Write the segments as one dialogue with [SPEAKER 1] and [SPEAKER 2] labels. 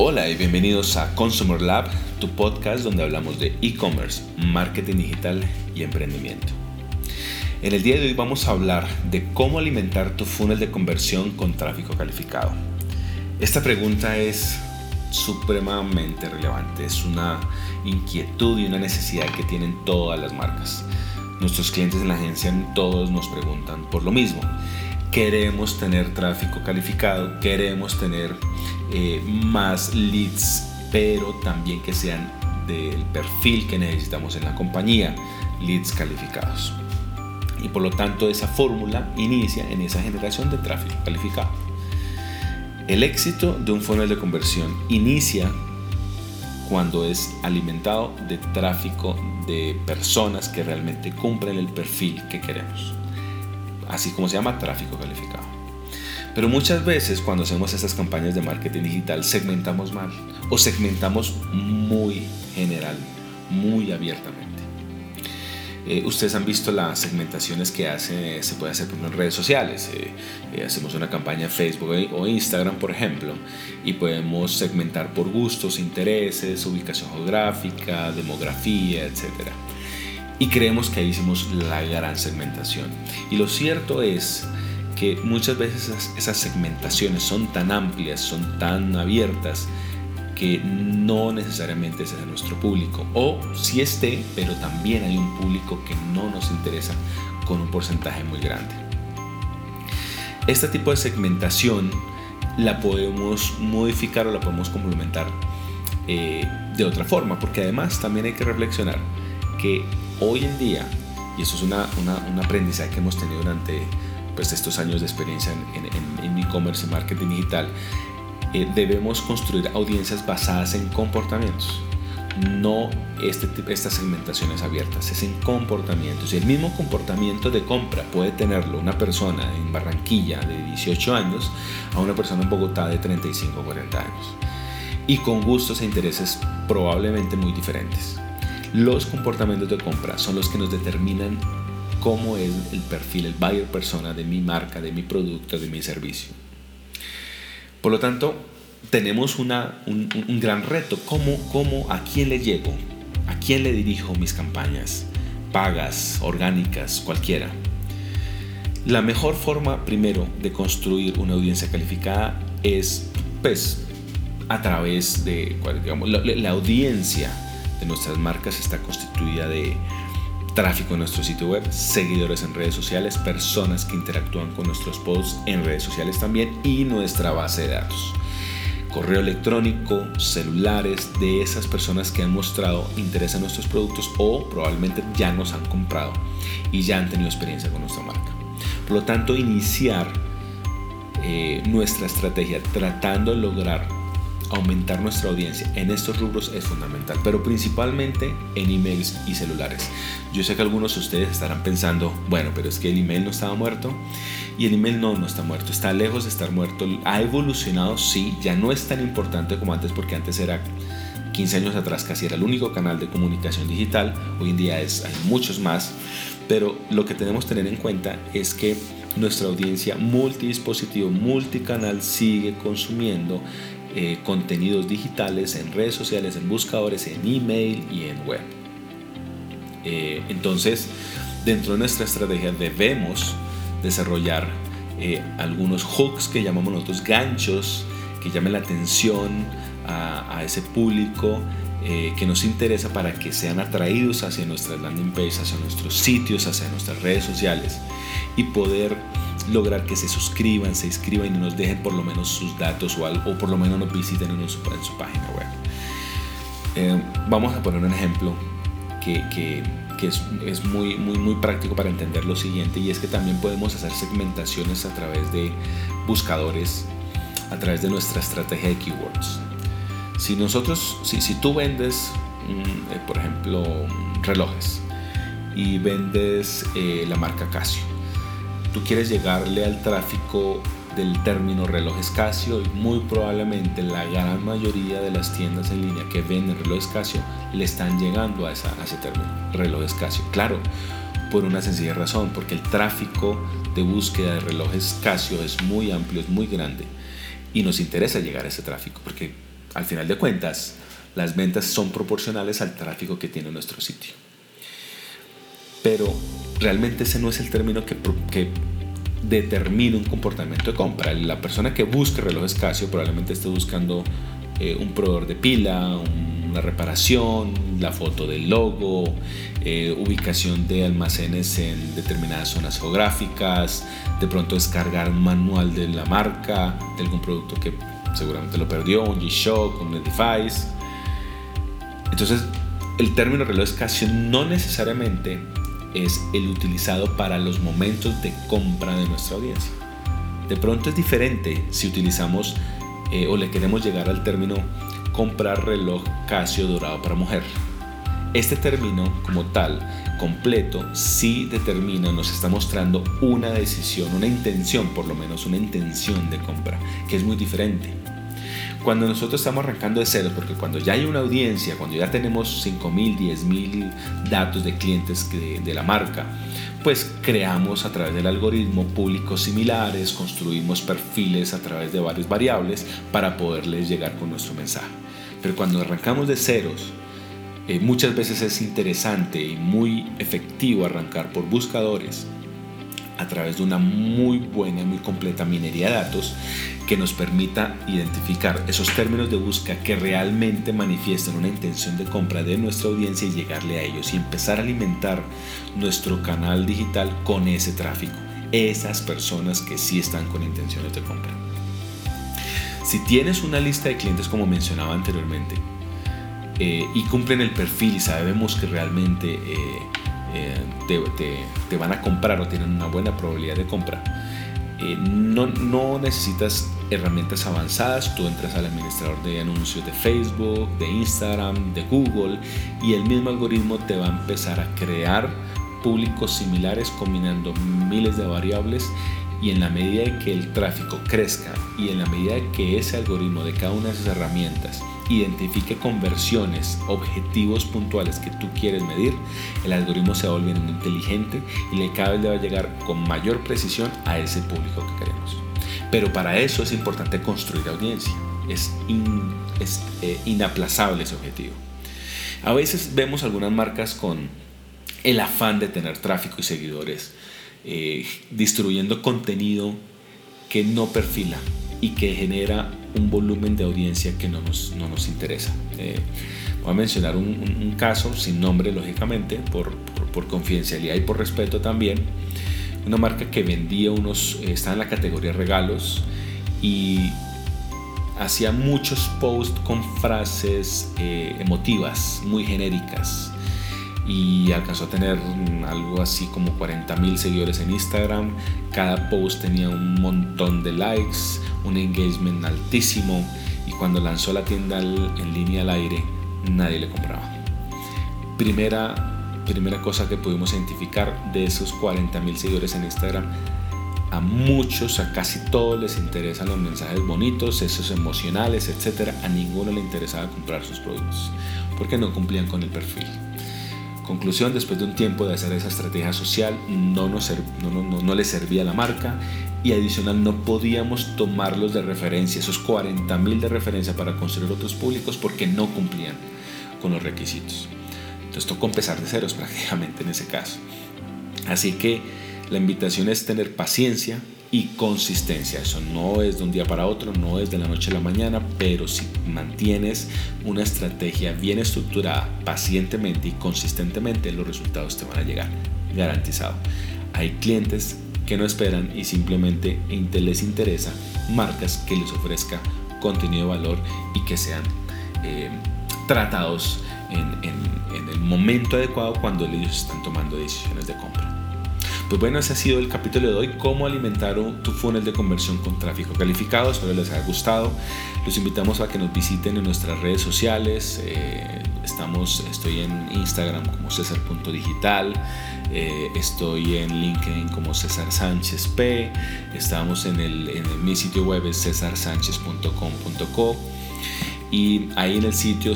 [SPEAKER 1] Hola y bienvenidos a Consumer Lab, tu podcast donde hablamos de e-commerce, marketing digital y emprendimiento. En el día de hoy vamos a hablar de cómo alimentar tu funnel de conversión con tráfico calificado. Esta pregunta es supremamente relevante, es una inquietud y una necesidad que tienen todas las marcas. Nuestros clientes en la agencia todos nos preguntan por lo mismo. Queremos tener tráfico calificado, queremos tener eh, más leads, pero también que sean del perfil que necesitamos en la compañía, leads calificados. Y por lo tanto esa fórmula inicia en esa generación de tráfico calificado. El éxito de un funnel de conversión inicia cuando es alimentado de tráfico de personas que realmente cumplen el perfil que queremos. Así como se llama tráfico calificado. Pero muchas veces cuando hacemos estas campañas de marketing digital segmentamos mal o segmentamos muy general, muy abiertamente. Eh, ustedes han visto las segmentaciones que hace, se puede hacer en redes sociales. Eh, eh, hacemos una campaña en Facebook o Instagram, por ejemplo, y podemos segmentar por gustos, intereses, ubicación geográfica, demografía, etc. Y creemos que ahí hicimos la gran segmentación. Y lo cierto es que muchas veces esas, segmentaciones son tan amplias, son tan abiertas, que no necesariamente es nuestro público. O si esté, pero también hay un público que no nos interesa con un porcentaje muy grande. Este tipo de segmentación la podemos modificar o la podemos complementar eh, de otra forma, porque además también hay que reflexionar que hoy en día, y eso es una, un aprendizaje que hemos tenido durante pues, estos años de experiencia en e-commerce y marketing digital, eh, debemos construir audiencias basadas en comportamientos. No este, estas segmentaciones abiertas, es en comportamientos. Y el mismo comportamiento de compra puede tenerlo una persona en Barranquilla de 18 años a una persona en Bogotá de 35 o 40 años. Y con gustos e intereses probablemente muy diferentes. Los comportamientos de compra son los que nos determinan cómo es el perfil, el buyer persona de mi marca, de mi producto, de mi servicio. Por lo tanto, tenemos una, un, gran reto. ¿Cómo, ¿Cómo, a quién le llego? ¿A quién le dirijo mis campañas? Pagas, orgánicas, cualquiera. La mejor forma, primero, de construir una audiencia calificada es, pues, a través de, digamos, la audiencia de nuestras marcas está constituida de tráfico en nuestro sitio web, seguidores en redes sociales, personas que interactúan con nuestros posts en redes sociales también y nuestra base de datos. Correo electrónico, celulares de esas personas que han mostrado interés en nuestros productos o probablemente ya nos han comprado y ya han tenido experiencia con nuestra marca. Por lo tanto, iniciar eh, nuestra estrategia tratando de lograr aumentar nuestra audiencia en estos rubros es fundamental, pero principalmente en emails y celulares. Yo sé que algunos de ustedes estarán pensando, bueno, pero es que el email no estaba muerto y el email no, no está muerto, está lejos de estar muerto, ha evolucionado, sí, ya no es tan importante como antes porque antes era 15 años atrás casi era el único canal de comunicación digital, hoy en día es, hay muchos más, pero lo que tenemos que tener en cuenta es que nuestra audiencia multidispositivo, multicanal sigue consumiendo eh, contenidos digitales en redes sociales, en buscadores, en email y en web. Eh, entonces, dentro de nuestra estrategia debemos desarrollar eh, algunos hooks que llamamos nosotros ganchos, que llamen la atención a, ese público que nos interesa para que sean atraídos hacia nuestras landing pages, hacia nuestros sitios, hacia nuestras redes sociales y poder lograr que se suscriban, se inscriban y nos dejen por lo menos sus datos o, algo, o por lo menos nos visiten en su, en su página web. Eh, vamos a poner un ejemplo que, que, que es, es, muy, muy, muy práctico para entender lo siguiente y es que también podemos hacer segmentaciones a través de buscadores, a través de nuestra estrategia de keywords. Si nosotros, si, si tú vendes, mm, eh, por ejemplo, relojes y vendes eh, la marca Casio, tú quieres llegarle al tráfico del término relojes Casio y muy probablemente la gran mayoría de las tiendas en línea que venden relojes Casio le están llegando a, esa, ese término, relojes Casio. Claro, por una sencilla razón, porque el tráfico de búsqueda de relojes Casio es muy amplio, es muy grande y nos interesa llegar a ese tráfico porque al final de cuentas, las ventas son proporcionales al tráfico que tiene nuestro sitio. Pero realmente ese no es el término que, determina un comportamiento de compra. La persona que busque relojes Casio probablemente esté buscando eh, un proveedor de pila, una reparación, la foto del logo, eh, ubicación de almacenes en determinadas zonas geográficas, de pronto descargar un manual de la marca, de algún producto que seguramente lo perdió, un G-Shock, un Edifice. Entonces, el término reloj Casio no necesariamente es el utilizado para los momentos de compra de nuestra audiencia. De pronto es diferente si utilizamos eh, o le queremos llegar al término comprar reloj Casio dorado para mujer. Este término como tal, completo, sí determina, nos está mostrando una decisión, una intención, por lo menos una intención de compra, que es muy diferente. Cuando nosotros estamos arrancando de cero, porque cuando ya hay una audiencia, cuando ya tenemos 5.000, 10.000 datos de clientes de, la marca, pues creamos a través del algoritmo públicos similares, construimos perfiles a través de varias variables para poderles llegar con nuestro mensaje. Pero cuando arrancamos de ceros, eh, muchas veces es interesante y muy efectivo arrancar por buscadores a través de una muy buena y muy completa minería de datos que nos permita identificar esos términos de búsqueda que realmente manifiestan una intención de compra de nuestra audiencia y llegarle a ellos y empezar a alimentar nuestro canal digital con ese tráfico, esas personas que sí están con intenciones de compra. Si tienes una lista de clientes como mencionaba anteriormente eh, y cumplen el perfil y sabemos que realmente eh, eh, te, van a comprar o tienen una buena probabilidad de compra, eh, no, no, necesitas herramientas avanzadas, tú entras al administrador de anuncios de Facebook, de Instagram, de Google y el mismo algoritmo te va a empezar a crear públicos similares combinando miles de variables. Y en la medida de que el tráfico crezca y en la medida de que ese algoritmo de cada una de esas herramientas identifique conversiones, objetivos puntuales que tú quieres medir, el algoritmo se va volviendo inteligente y le cada vez le va a llegar con mayor precisión a ese público que queremos. Pero para eso es importante construir audiencia. Es, eh, inaplazable ese objetivo. A veces vemos algunas marcas con el afán de tener tráfico y seguidores, eh, distribuyendo contenido que no perfila y que genera un volumen de audiencia que no nos, no nos interesa. Eh, voy a mencionar un, caso, sin nombre lógicamente, por, por, confidencialidad y por respeto también. Una marca que vendía unos, eh, está en la categoría regalos y hacía muchos posts con frases eh, emotivas, muy genéricas y alcanzó a tener algo así como 40 mil seguidores en Instagram. Cada post tenía un montón de likes, un engagement altísimo y cuando lanzó la tienda en línea al aire nadie le compraba. Primera, primera cosa que pudimos identificar de esos 40 mil seguidores en Instagram, a muchos, a casi todos les interesan los mensajes bonitos, esos emocionales, etc. A ninguno le interesaba comprar sus productos porque no cumplían con el perfil. Conclusión, después de un tiempo de hacer esa estrategia social, no, nos, no, no, no le servía la marca y adicional no podíamos tomarlos de referencia, esos 40 mil de referencia para construir otros públicos porque no cumplían con los requisitos. Entonces tocó empezar de ceros prácticamente en ese caso. Así que la invitación es tener paciencia, y consistencia. Eso no es de un día para otro, no es de la noche a la mañana, pero si mantienes una estrategia bien estructurada, pacientemente y consistentemente, los resultados te van a llegar, garantizado. Hay clientes que no esperan y simplemente les interesa marcas que les ofrezca contenido de valor y que sean eh, tratados en, en el momento adecuado cuando ellos están tomando decisiones de compra. Pues bueno, ese ha sido el capítulo de hoy, cómo alimentar tu funnel de conversión con tráfico calificado. Espero les haya gustado. Los invitamos a que nos visiten en nuestras redes sociales. Eh, estamos, estoy en Instagram como César.digital. Eh, estoy en LinkedIn como César Sánchez P. Estamos en, el, en mi sitio web es cesarsánchez.com.co y ahí en el sitio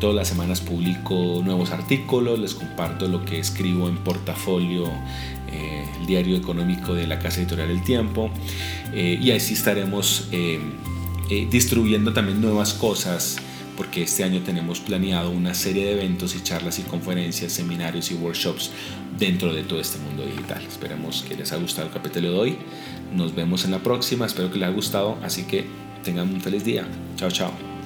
[SPEAKER 1] todas las semanas publico nuevos artículos, les comparto lo que escribo en portafolio, eh, el diario económico de la casa editorial El Tiempo, eh, y así estaremos eh, eh, distribuyendo también nuevas cosas porque este año tenemos planeado una serie de eventos y charlas y conferencias, seminarios y workshops dentro de todo este mundo digital. Esperemos que les haya gustado el capítulo de hoy. Nos vemos en la próxima, espero que les haya gustado, así que tengan un feliz día. Chao, chao.